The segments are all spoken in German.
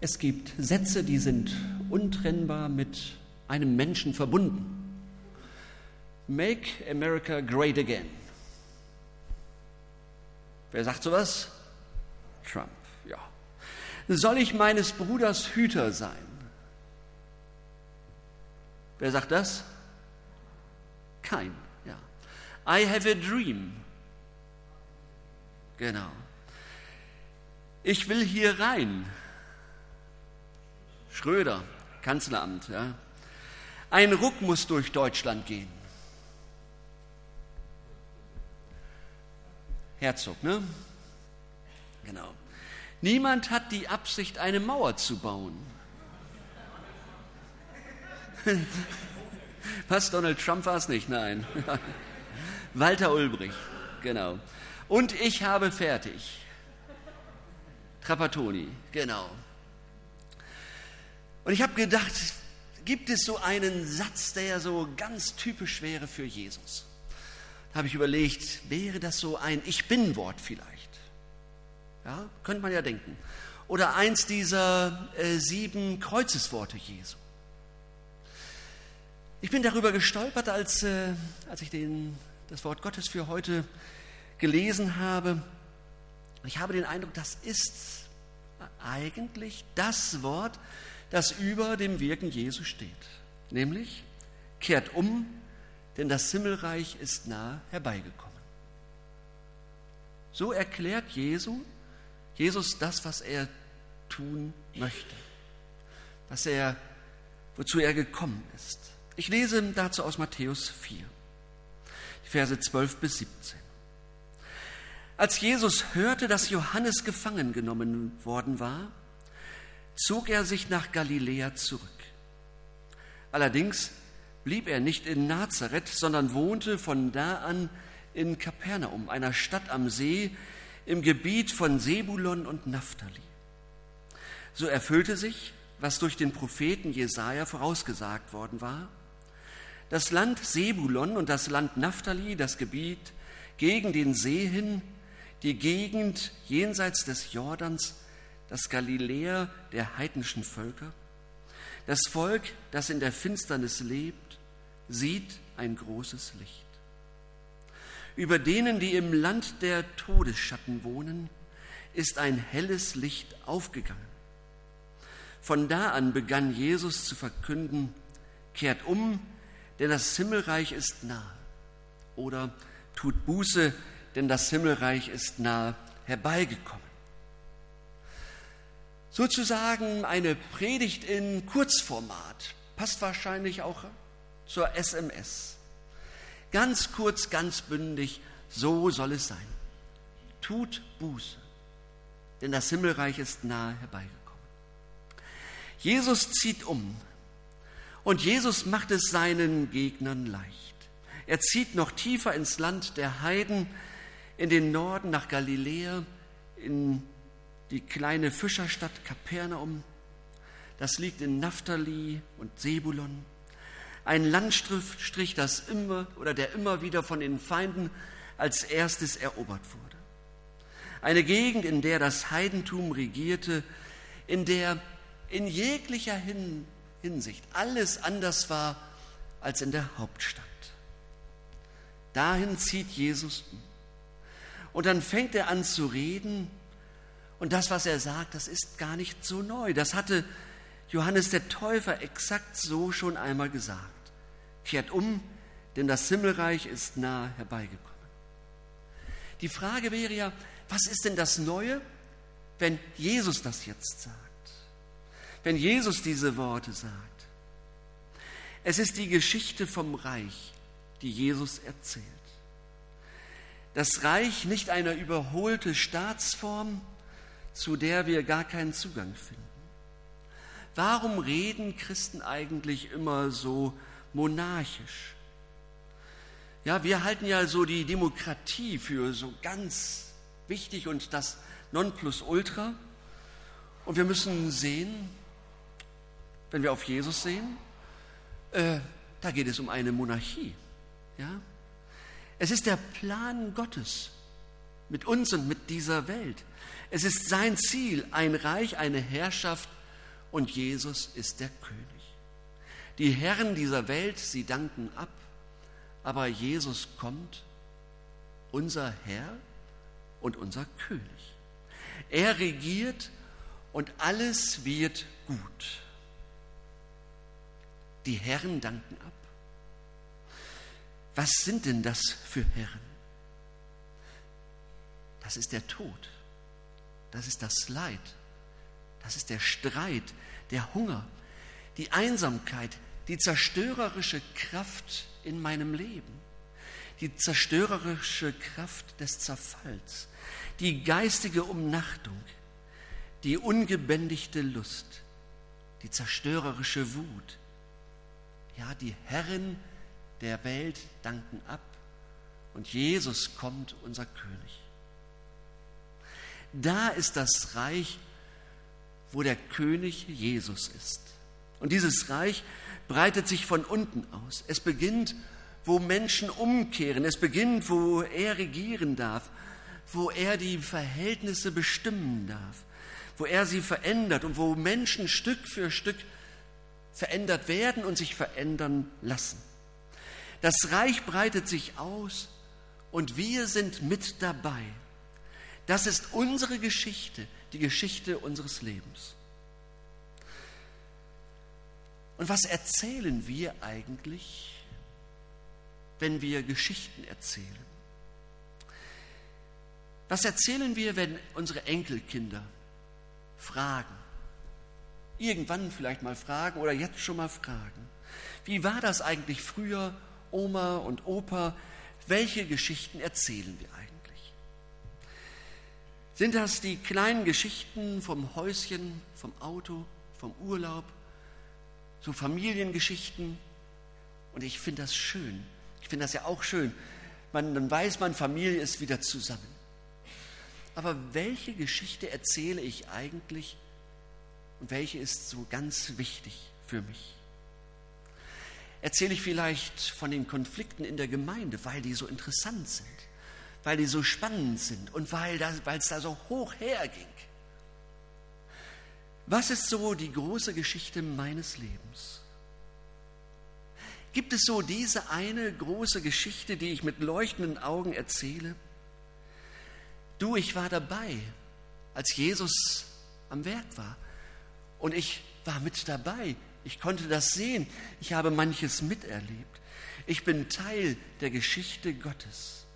Es gibt Sätze, die sind untrennbar mit einem Menschen verbunden. Make America Great Again. Wer sagt sowas? Trump, ja. Soll ich meines Bruders Hüter sein? Wer sagt das? Kein, ja. I have a dream. Genau. Ich will hier rein. Schröder, Kanzleramt, ja. Ein Ruck muss durch Deutschland gehen. Herzog, ne? Genau. Niemand hat die Absicht, eine Mauer zu bauen. Was, Donald Trump war es nicht? Nein. Walter Ulbricht, genau. Und ich habe fertig. Trapattoni, genau. Und ich habe gedacht, gibt es so einen Satz, der so ganz typisch wäre für Jesus? Da habe ich überlegt, wäre das so ein Ich bin-Wort vielleicht? Ja, könnte man ja denken. Oder eins dieser äh, sieben Kreuzesworte Jesu. Ich bin darüber gestolpert, als, äh, als ich den, das Wort Gottes für heute gelesen habe. Ich habe den Eindruck, das ist eigentlich das Wort, das über dem Wirken Jesu steht. Nämlich, kehrt um, denn das Himmelreich ist nahe herbeigekommen. So erklärt Jesu, Jesus das, was er tun möchte, was er, wozu er gekommen ist. Ich lese dazu aus Matthäus 4, die Verse 12 bis 17. Als Jesus hörte, dass Johannes gefangen genommen worden war, zog er sich nach Galiläa zurück. Allerdings blieb er nicht in Nazareth, sondern wohnte von da an in Kapernaum, einer Stadt am See im Gebiet von Sebulon und Naphtali. So erfüllte sich, was durch den Propheten Jesaja vorausgesagt worden war. Das Land Sebulon und das Land Naphtali, das Gebiet gegen den See hin, die Gegend jenseits des Jordans, das Galiläa der heidnischen Völker, das Volk, das in der Finsternis lebt, sieht ein großes Licht. Über denen, die im Land der Todesschatten wohnen, ist ein helles Licht aufgegangen. Von da an begann Jesus zu verkünden, kehrt um, denn das Himmelreich ist nahe. Oder tut Buße, denn das Himmelreich ist nahe herbeigekommen. Sozusagen eine Predigt in Kurzformat, passt wahrscheinlich auch zur SMS. Ganz kurz, ganz bündig, so soll es sein. Tut Buße, denn das Himmelreich ist nahe herbeigekommen. Jesus zieht um und Jesus macht es seinen Gegnern leicht. Er zieht noch tiefer ins Land der Heiden, in den Norden nach Galiläa, in die kleine Fischerstadt Kapernaum. Das liegt in Naphtali und Sebulon. Ein Landstrich, das immer oder der immer wieder von den Feinden als erstes erobert wurde. Eine Gegend, in der das Heidentum regierte, in der in jeglicher Hinsicht alles anders war als in der Hauptstadt. Dahin zieht Jesus um. Und dann fängt er an zu reden. Und das, was er sagt, das ist gar nicht so neu. Das hatte Johannes der Täufer exakt so schon einmal gesagt. Kehrt um, denn das Himmelreich ist nahe herbeigekommen. Die Frage wäre ja, was ist denn das Neue, wenn Jesus das jetzt sagt? Wenn Jesus diese Worte sagt? Es ist die Geschichte vom Reich, die Jesus erzählt. Das Reich nicht eine überholte Staatsform, zu der wir gar keinen Zugang finden. Warum reden Christen eigentlich immer so monarchisch? Ja, wir halten ja so die Demokratie für so ganz wichtig und das Nonplusultra. Und wir müssen sehen, wenn wir auf Jesus sehen, äh, da geht es um eine Monarchie. Ja? Es ist der Plan Gottes mit uns und mit dieser Welt. Es ist sein Ziel, ein Reich, eine Herrschaft und Jesus ist der König. Die Herren dieser Welt, sie danken ab, aber Jesus kommt, unser Herr und unser König. Er regiert und alles wird gut. Die Herren danken ab. Was sind denn das für Herren? Das ist der Tod, das ist das Leid, das ist der Streit, der Hunger, die Einsamkeit, die zerstörerische Kraft in meinem Leben, die zerstörerische Kraft des Zerfalls, die geistige Umnachtung, die ungebändigte Lust, die zerstörerische Wut. Ja, die Herren der Welt danken ab und Jesus kommt, unser König. Da ist das Reich, wo der König Jesus ist. Und dieses Reich breitet sich von unten aus. Es beginnt, wo Menschen umkehren. Es beginnt, wo er regieren darf, wo er die Verhältnisse bestimmen darf, wo er sie verändert und wo Menschen Stück für Stück verändert werden und sich verändern lassen. Das Reich breitet sich aus und wir sind mit dabei. Das ist unsere Geschichte, die Geschichte unseres Lebens. Und was erzählen wir eigentlich, wenn wir Geschichten erzählen? Was erzählen wir, wenn unsere Enkelkinder fragen? Irgendwann vielleicht mal fragen oder jetzt schon mal fragen. Wie war das eigentlich früher, Oma und Opa? Welche Geschichten erzählen wir eigentlich? Sind das die kleinen Geschichten vom Häuschen, vom Auto, vom Urlaub, so Familiengeschichten. Und ich finde das schön. Ich finde das ja auch schön. Man, dann weiß man, Familie ist wieder zusammen. Aber welche Geschichte erzähle ich eigentlich und welche ist so ganz wichtig für mich? Erzähle ich vielleicht von den Konflikten in der Gemeinde, weil die so interessant sind, weil die so spannend sind und weil es da so hoch herging? Was ist so die große Geschichte meines Lebens? Gibt es so diese eine große Geschichte, die ich mit leuchtenden Augen erzähle? Du, ich war dabei, als Jesus am Werk war. Und ich war mit dabei. Ich konnte das sehen. Ich habe manches miterlebt. Ich bin Teil der Geschichte Gottes.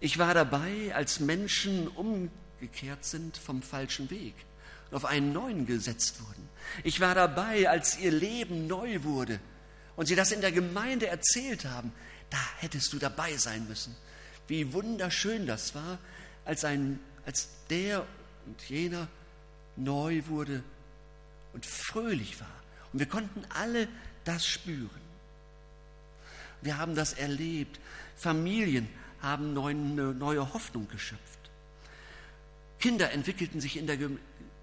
Ich war dabei, als Menschen umgekehrt sind vom falschen Weg auf einen neuen gesetzt wurden. Ich war dabei, als ihr Leben neu wurde und sie das in der Gemeinde erzählt haben. Da hättest du dabei sein müssen. Wie wunderschön das war, als, ein, als der und jener neu wurde und fröhlich war. Und wir konnten alle das spüren. Wir haben das erlebt. Familien haben eine neue Hoffnung geschöpft. Kinder entwickelten sich in der,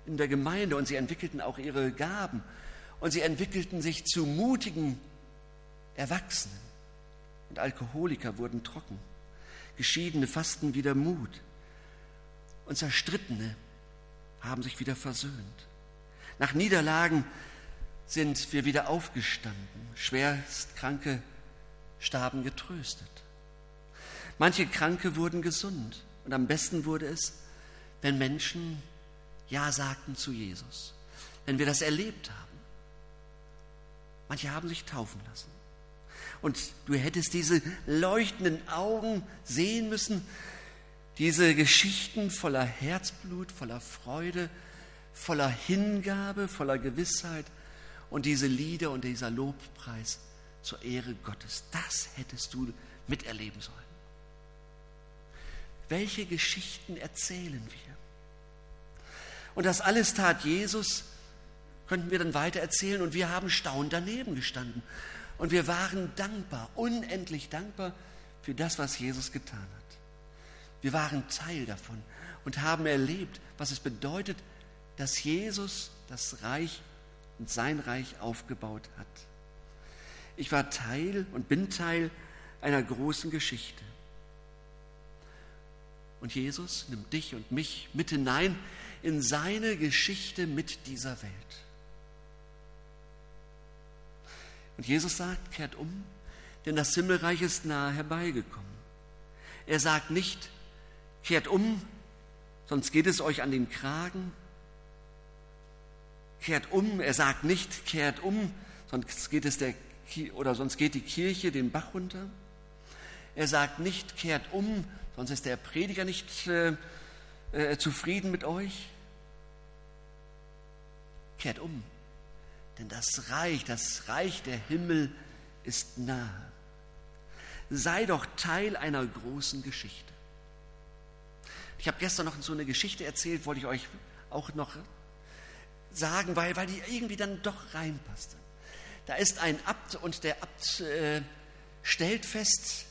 in der Gemeinde und sie entwickelten auch ihre Gaben und sie entwickelten sich zu mutigen Erwachsenen. Und Alkoholiker wurden trocken, Geschiedene fassten wieder Mut und Zerstrittene haben sich wieder versöhnt. Nach Niederlagen sind wir wieder aufgestanden, Schwerstkranke starben getröstet. Manche Kranke wurden gesund und am besten wurde es, wenn Menschen ja sagten zu Jesus, wenn wir das erlebt haben. Manche haben sich taufen lassen. Und du hättest diese leuchtenden Augen sehen müssen, diese Geschichten voller Herzblut, voller Freude, voller Hingabe, voller Gewissheit und diese Lieder und dieser Lobpreis zur Ehre Gottes. Das hättest du miterleben sollen. Welche Geschichten erzählen wir? Und das alles tat Jesus, könnten wir dann weiter erzählen. Und wir haben staunend daneben gestanden. Und wir waren dankbar, unendlich dankbar für das, was Jesus getan hat. Wir waren Teil davon und haben erlebt, was es bedeutet, dass Jesus das Reich und sein Reich aufgebaut hat. Ich war Teil und bin Teil einer großen Geschichte. Und Jesus nimmt dich und mich mit hinein in seine Geschichte mit dieser Welt. Und Jesus sagt, kehrt um, denn das Himmelreich ist nahe herbeigekommen. Er sagt nicht, kehrt um, sonst geht es euch an den Kragen. Kehrt um, er sagt nicht, kehrt um, sonst geht es der oder sonst geht die Kirche den Bach runter. Er sagt nicht, kehrt um, sonst ist der Prediger nicht äh, äh, zufrieden mit euch. Kehrt um, denn das Reich, das Reich der Himmel ist nahe. Sei doch Teil einer großen Geschichte. Ich habe gestern noch so eine Geschichte erzählt, wollte ich euch auch noch sagen, weil, weil die irgendwie dann doch reinpasste. Da ist ein Abt und der Abt äh, stellt fest,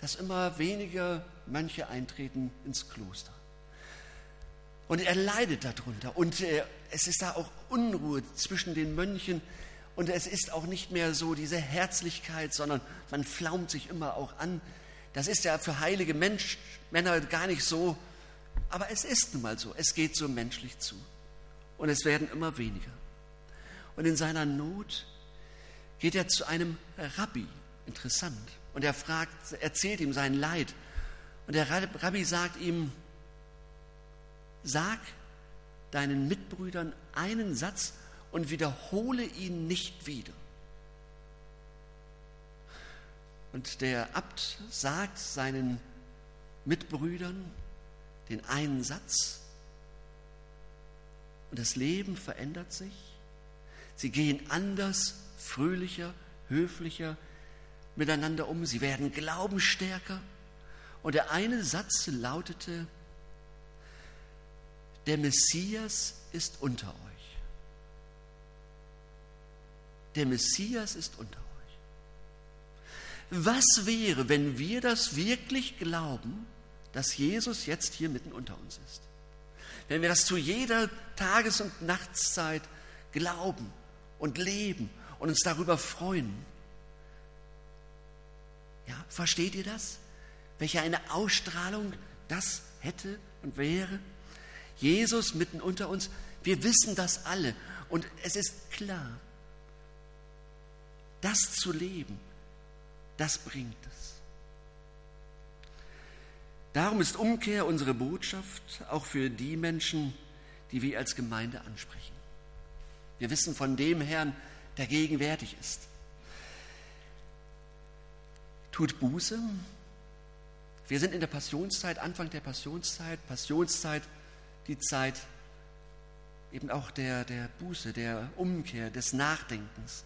dass immer weniger Mönche eintreten ins Kloster. Und er leidet darunter. Und äh, es ist da auch Unruhe zwischen den Mönchen. Und es ist auch nicht mehr so diese Herzlichkeit, sondern man flaumt sich immer auch an. Das ist ja für heilige Mensch, Männer gar nicht so. Aber es ist nun mal so. Es geht so menschlich zu. Und es werden immer weniger. Und in seiner Not geht er zu einem Rabbi. Interessant. Und er fragt, erzählt ihm sein Leid. Und der Rabbi sagt ihm, sag deinen Mitbrüdern einen Satz und wiederhole ihn nicht wieder. Und der Abt sagt seinen Mitbrüdern den einen Satz und das Leben verändert sich. Sie gehen anders, fröhlicher, höflicher miteinander um. Sie werden glaubensstärker. Und der eine Satz lautete, der Messias ist unter euch. Der Messias ist unter euch. Was wäre, wenn wir das wirklich glauben, dass Jesus jetzt hier mitten unter uns ist? Wenn wir das zu jeder Tages- und Nachtszeit glauben und leben und uns darüber freuen. Ja, versteht ihr das? Welche eine Ausstrahlung das hätte und wäre? Jesus mitten unter uns, wir wissen das alle und es ist klar, das zu leben, das bringt es. Darum ist Umkehr unsere Botschaft auch für die Menschen, die wir als Gemeinde ansprechen. Wir wissen von dem Herrn, der gegenwärtig ist. Tut Buße. Wir sind in der Passionszeit, Anfang der Passionszeit. Passionszeit, die Zeit eben auch der, der Buße, der Umkehr, des Nachdenkens.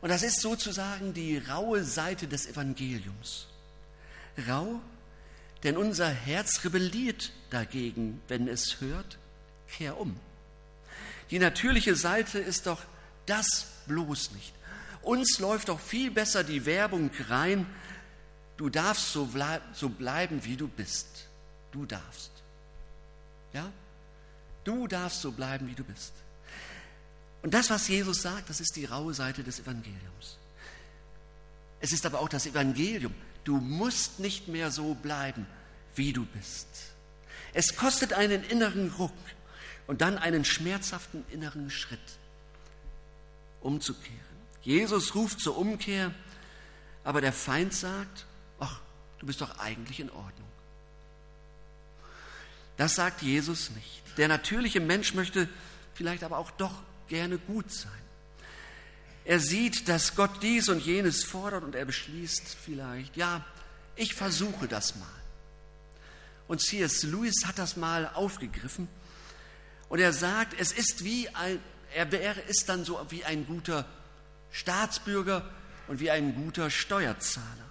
Und das ist sozusagen die raue Seite des Evangeliums. Rau, denn unser Herz rebelliert dagegen, wenn es hört, kehr um. Die natürliche Seite ist doch das bloß nicht. Uns läuft doch viel besser die Werbung rein, du darfst so, bleib, so bleiben, wie du bist. Du darfst. Ja? Du darfst so bleiben, wie du bist. Und das, was Jesus sagt, das ist die raue Seite des Evangeliums. Es ist aber auch das Evangelium. Du musst nicht mehr so bleiben, wie du bist. Es kostet einen inneren Ruck und dann einen schmerzhaften inneren Schritt, umzukehren. Jesus ruft zur Umkehr, aber der Feind sagt, du bist doch eigentlich in Ordnung. Das sagt Jesus nicht. Der natürliche Mensch möchte vielleicht aber auch doch gerne gut sein. Er sieht, dass Gott dies und jenes fordert und er beschließt vielleicht, ja, ich versuche das mal. Und C.S. Lewis hat das mal aufgegriffen und er sagt, es ist wie ein, er wäre, ist dann so wie ein guter Staatsbürger und wie ein guter Steuerzahler.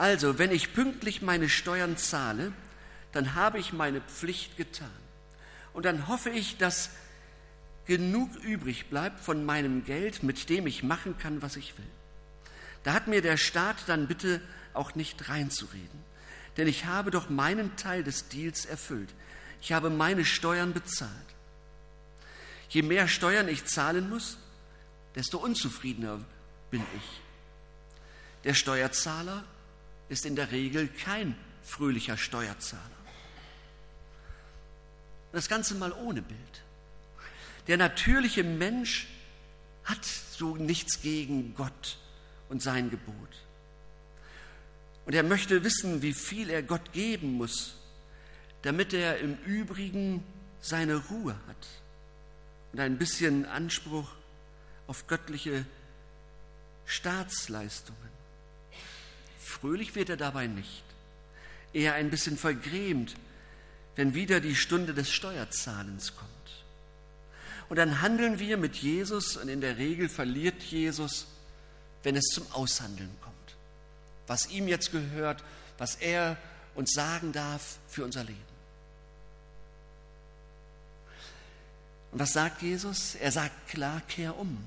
Also, wenn ich pünktlich meine Steuern zahle, dann habe ich meine Pflicht getan. Und dann hoffe ich, dass genug übrig bleibt von meinem Geld, mit dem ich machen kann, was ich will. Da hat mir der Staat dann bitte auch nicht reinzureden, denn ich habe doch meinen Teil des Deals erfüllt. Ich habe meine Steuern bezahlt. Je mehr Steuern ich zahlen muss, desto unzufriedener bin ich. Der Steuerzahler ist in der Regel kein fröhlicher Steuerzahler. Das Ganze mal ohne Bild. Der natürliche Mensch hat so nichts gegen Gott und sein Gebot. Und er möchte wissen, wie viel er Gott geben muss, damit er im Übrigen seine Ruhe hat und ein bisschen Anspruch auf göttliche Staatsleistungen. Fröhlich wird er dabei nicht, eher ein bisschen vergrämt, wenn wieder die Stunde des Steuerzahlens kommt. Und dann handeln wir mit Jesus und in der Regel verliert Jesus, wenn es zum Aushandeln kommt. Was ihm jetzt gehört, was er uns sagen darf für unser Leben. Und was sagt Jesus? Er sagt klar, kehr um.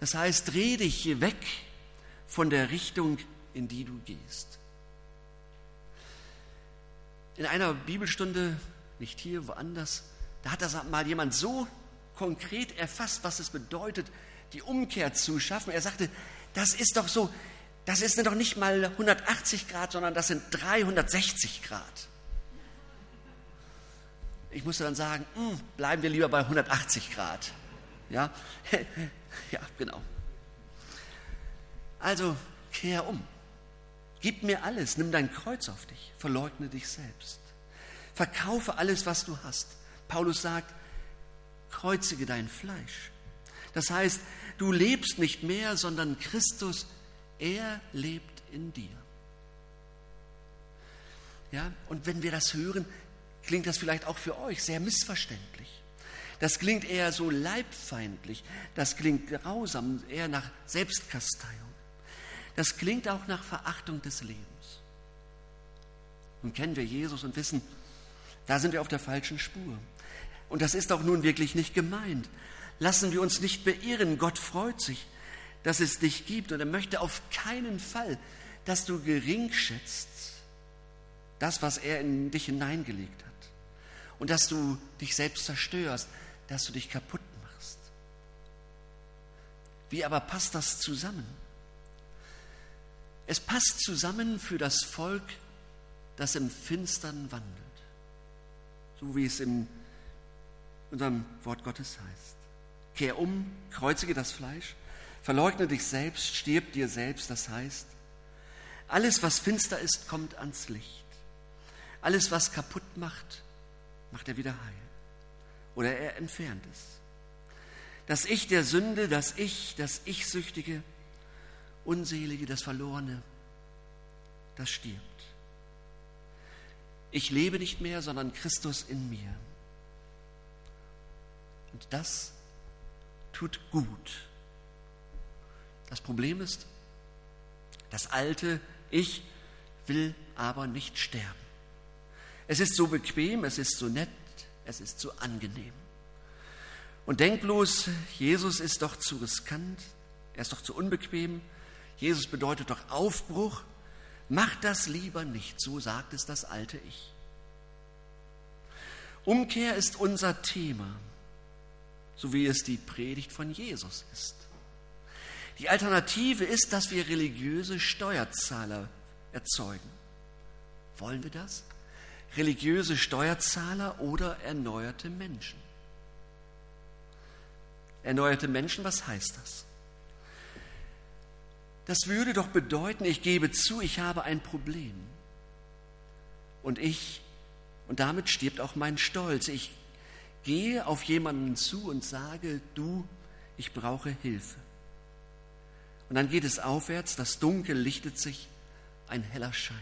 Das heißt, dreh dich weg von der Richtung, in die du gehst. In einer Bibelstunde, nicht hier, woanders, da hat das mal jemand so konkret erfasst, was es bedeutet, die Umkehr zu schaffen. Er sagte, das ist doch so, das ist doch nicht mal 180 Grad, sondern das sind 360 Grad. Ich musste dann sagen, hm, bleiben wir lieber bei 180 Grad. Ja, ja, genau. Also kehr um. Gib mir alles, nimm dein Kreuz auf dich, verleugne dich selbst. Verkaufe alles, was du hast. Paulus sagt, kreuzige dein Fleisch. Das heißt, du lebst nicht mehr, sondern Christus, er lebt in dir. Ja, und wenn wir das hören, klingt das vielleicht auch für euch sehr missverständlich. Das klingt eher so leibfeindlich, das klingt grausam, eher nach Selbstkasteiung. Das klingt auch nach Verachtung des Lebens. Nun kennen wir Jesus und wissen, da sind wir auf der falschen Spur. Und das ist auch nun wirklich nicht gemeint. Lassen wir uns nicht beirren. Gott freut sich, dass es dich gibt und er möchte auf keinen Fall, dass du gering schätzt, das, was er in dich hineingelegt hat und dass du dich selbst zerstörst, dass du dich kaputt machst. Wie aber passt das zusammen? Es passt zusammen für das Volk, das im Finstern wandelt, so wie es in unserem Wort Gottes heißt. Kehr um, kreuzige das Fleisch, verleugne dich selbst, stirb dir selbst, das heißt, alles, was finster ist, kommt ans Licht. Alles, was kaputt macht, macht er wieder heil. Oder er entfernt es. Das Ich der Sünde, das Ich, das Ich-Süchtige, Unselige, das Verlorene, das stirbt. Ich lebe nicht mehr, sondern Christus in mir. Und das tut gut. Das Problem ist, das alte Ich will aber nicht sterben. Es ist so bequem, es ist so nett, es ist so angenehm. Und denk bloß, Jesus ist doch zu riskant, er ist doch zu unbequem. Jesus bedeutet doch Aufbruch. Mach das lieber nicht, so sagt es das alte Ich. Umkehr ist unser Thema, so wie es die Predigt von Jesus ist. Die Alternative ist, dass wir religiöse Steuerzahler erzeugen. Wollen wir das? religiöse Steuerzahler oder erneuerte Menschen. Erneuerte Menschen, was heißt das? Das würde doch bedeuten, ich gebe zu, ich habe ein Problem. Und ich, und damit stirbt auch mein Stolz. Ich gehe auf jemanden zu und sage, du, ich brauche Hilfe. Und dann geht es aufwärts, das Dunkel lichtet sich, ein heller Schein.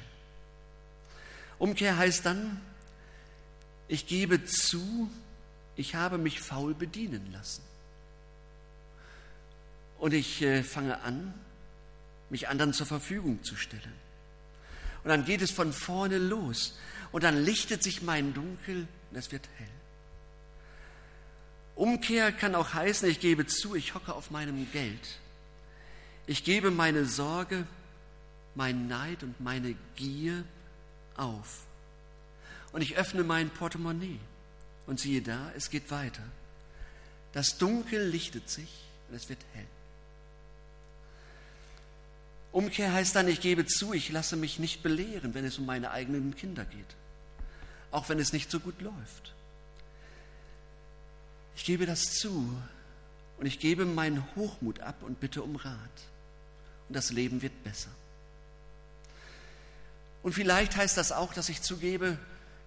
Umkehr heißt dann, ich gebe zu, ich habe mich faul bedienen lassen. Und ich äh, fange an, mich anderen zur Verfügung zu stellen. Und dann geht es von vorne los. Und dann lichtet sich mein Dunkel und es wird hell. Umkehr kann auch heißen, ich gebe zu, ich hocke auf meinem Geld. Ich gebe meine Sorge, mein Neid und meine Gier auf. Und ich öffne mein Portemonnaie und siehe da, es geht weiter. Das Dunkel lichtet sich und es wird hell. Umkehr heißt dann, ich gebe zu, ich lasse mich nicht belehren, wenn es um meine eigenen Kinder geht. Auch wenn es nicht so gut läuft. Ich gebe das zu und ich gebe meinen Hochmut ab und bitte um Rat. Und das Leben wird besser. Und vielleicht heißt das auch, dass ich zugebe,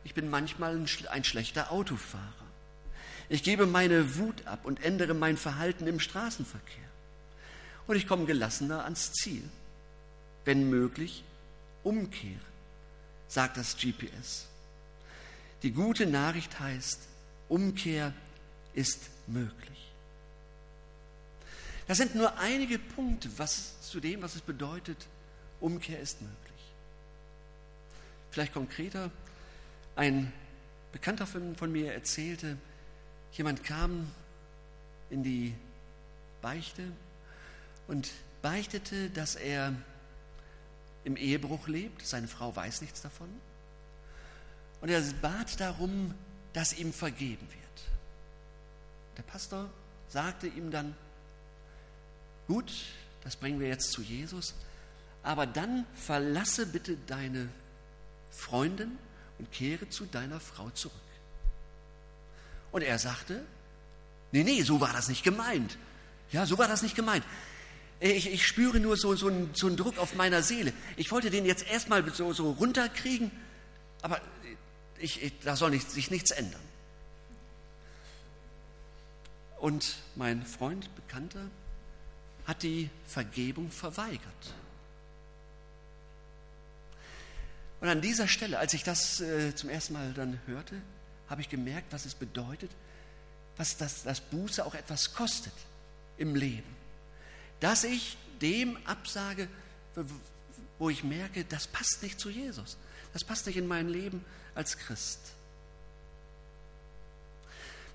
ich bin manchmal ein schlechter Autofahrer. Ich gebe meine Wut ab und ändere mein Verhalten im Straßenverkehr. Und ich komme gelassener ans Ziel. Wenn möglich, umkehre, sagt das GPS. Die gute Nachricht heißt, Umkehr ist möglich. Das sind nur einige Punkte was, zu dem, was es bedeutet, Umkehr ist möglich. Vielleicht konkreter, ein Bekannter von, von mir erzählte, jemand kam in die Beichte und beichtete, dass er im Ehebruch lebt, seine Frau weiß nichts davon. Und er bat darum, dass ihm vergeben wird. Der Pastor sagte ihm dann, gut, das bringen wir jetzt zu Jesus, aber dann verlasse bitte deine Freundin und kehre zu deiner Frau zurück. Und er sagte, nee, nee, so war das nicht gemeint. Ja, so war das nicht gemeint. Ich, ich spüre nur so, so, einen, so einen Druck auf meiner Seele. Ich wollte den jetzt erstmal so, so runterkriegen, aber ich, ich, da soll nicht, sich nichts ändern. Und mein Freund, Bekannter, hat die Vergebung verweigert. Und an dieser Stelle, als ich das äh, zum ersten Mal dann hörte, habe ich gemerkt, was es bedeutet, was das, das Buße auch etwas kostet im Leben. Dass ich dem absage, wo ich merke, das passt nicht zu Jesus. Das passt nicht in mein Leben als Christ.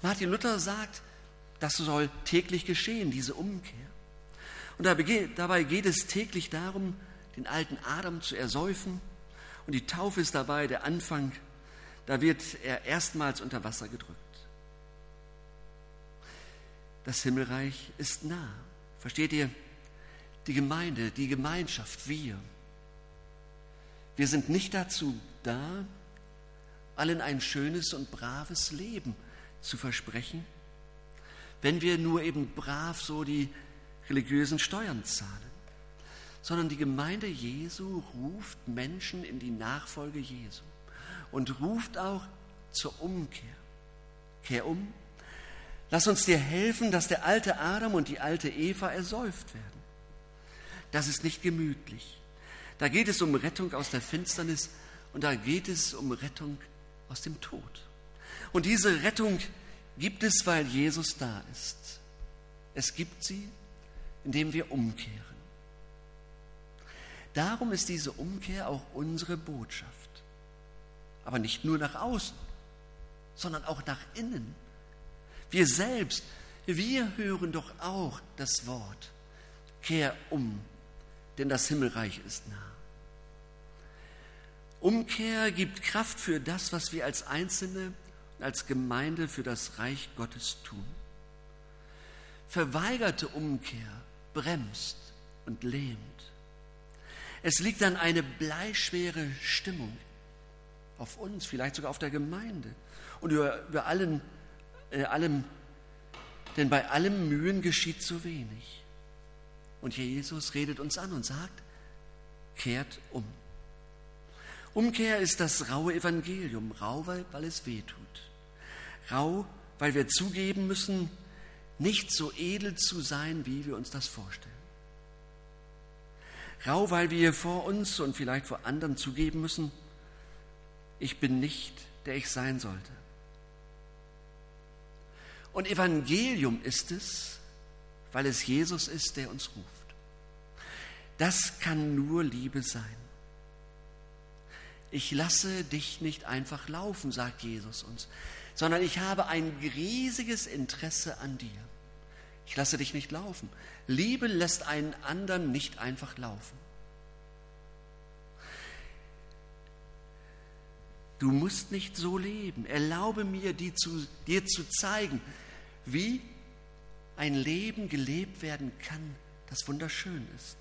Martin Luther sagt, das soll täglich geschehen, diese Umkehr. Und dabei geht es täglich darum, den alten Adam zu ersäufen. Und die Taufe ist dabei der Anfang. Da wird er erstmals unter Wasser gedrückt. Das Himmelreich ist nah. Versteht ihr? Die Gemeinde, die Gemeinschaft, wir. Wir sind nicht dazu da, allen ein schönes und braves Leben zu versprechen, wenn wir nur eben brav so die religiösen Steuern zahlen, sondern die Gemeinde Jesu ruft Menschen in die Nachfolge Jesu und ruft auch zur Umkehr. Kehr um. Lass uns dir helfen, dass der alte Adam und die alte Eva ersäuft werden. Das ist nicht gemütlich. Da geht es um Rettung aus der Finsternis und da geht es um Rettung aus dem Tod. Und diese Rettung gibt es, weil Jesus da ist. Es gibt sie, indem wir umkehren. Darum ist diese Umkehr auch unsere Botschaft. Aber nicht nur nach außen, sondern auch nach innen. Wir selbst, wir hören doch auch das Wort. Kehr um, denn das Himmelreich ist nah. Umkehr gibt Kraft für das, was wir als Einzelne und als Gemeinde für das Reich Gottes tun. Verweigerte Umkehr bremst und lähmt. Es liegt dann eine bleischwere Stimmung auf uns, vielleicht sogar auf der Gemeinde und über, über allen, äh, allem, denn bei allem Mühen geschieht zu wenig. Und Jesus redet uns an und sagt, kehrt um. Umkehr ist das raue Evangelium, rau, weil, weil es weh tut. Rau, weil wir zugeben müssen, nicht so edel zu sein, wie wir uns das vorstellen. Rau, weil wir vor uns und vielleicht vor anderen zugeben müssen, ich bin nicht, der ich sein sollte. Und Evangelium ist es, weil es Jesus ist, der uns ruft. Das kann nur Liebe sein. Ich lasse dich nicht einfach laufen, sagt Jesus uns, sondern ich habe ein riesiges Interesse an dir. Ich lasse dich nicht laufen. Liebe lässt einen anderen nicht einfach laufen. Du musst nicht so leben. Erlaube mir, dir zu, dir zu zeigen, wie ein Leben gelebt werden kann, das wunderschön ist.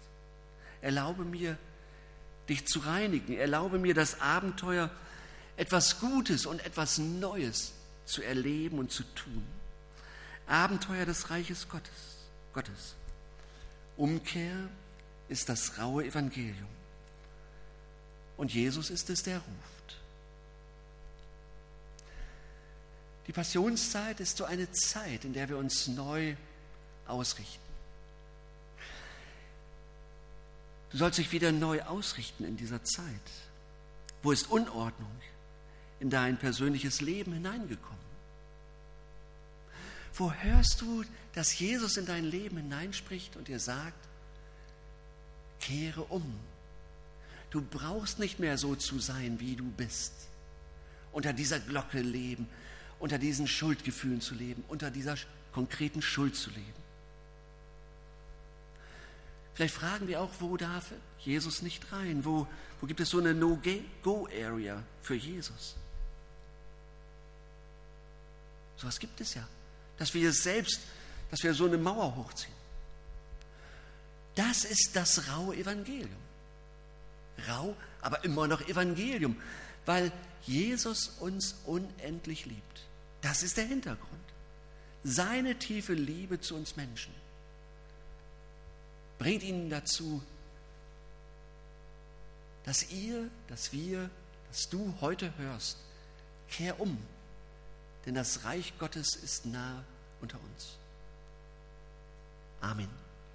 Erlaube mir, dich zu reinigen. Erlaube mir das Abenteuer, etwas Gutes und etwas Neues zu erleben und zu tun. Abenteuer des Reiches Gottes. Gottes. Umkehr ist das raue Evangelium. Und Jesus ist es, der ruft. Die Passionszeit ist so eine Zeit, in der wir uns neu ausrichten. Du sollst dich wieder neu ausrichten in dieser Zeit. Wo ist Unordnung in dein persönliches Leben hineingekommen? Wo hörst du, dass Jesus in dein Leben hineinspricht und dir sagt, kehre um. Du brauchst nicht mehr so zu sein, wie du bist. Unter dieser Glocke leben, unter diesen Schuldgefühlen zu leben, unter dieser konkreten Schuld zu leben. Vielleicht fragen wir auch, wo darf Jesus nicht rein? Wo, wo gibt es so eine No-Go-Area für Jesus? So was gibt es ja. Dass wir selbst, dass wir so eine Mauer hochziehen. Das ist das raue Evangelium. Rau, aber immer noch Evangelium, weil Jesus uns unendlich liebt. Das ist der Hintergrund. Seine tiefe Liebe zu uns Menschen bringt ihn dazu, dass ihr, dass wir, dass du heute hörst, kehr um, denn das Reich Gottes ist nah unter uns. Amen.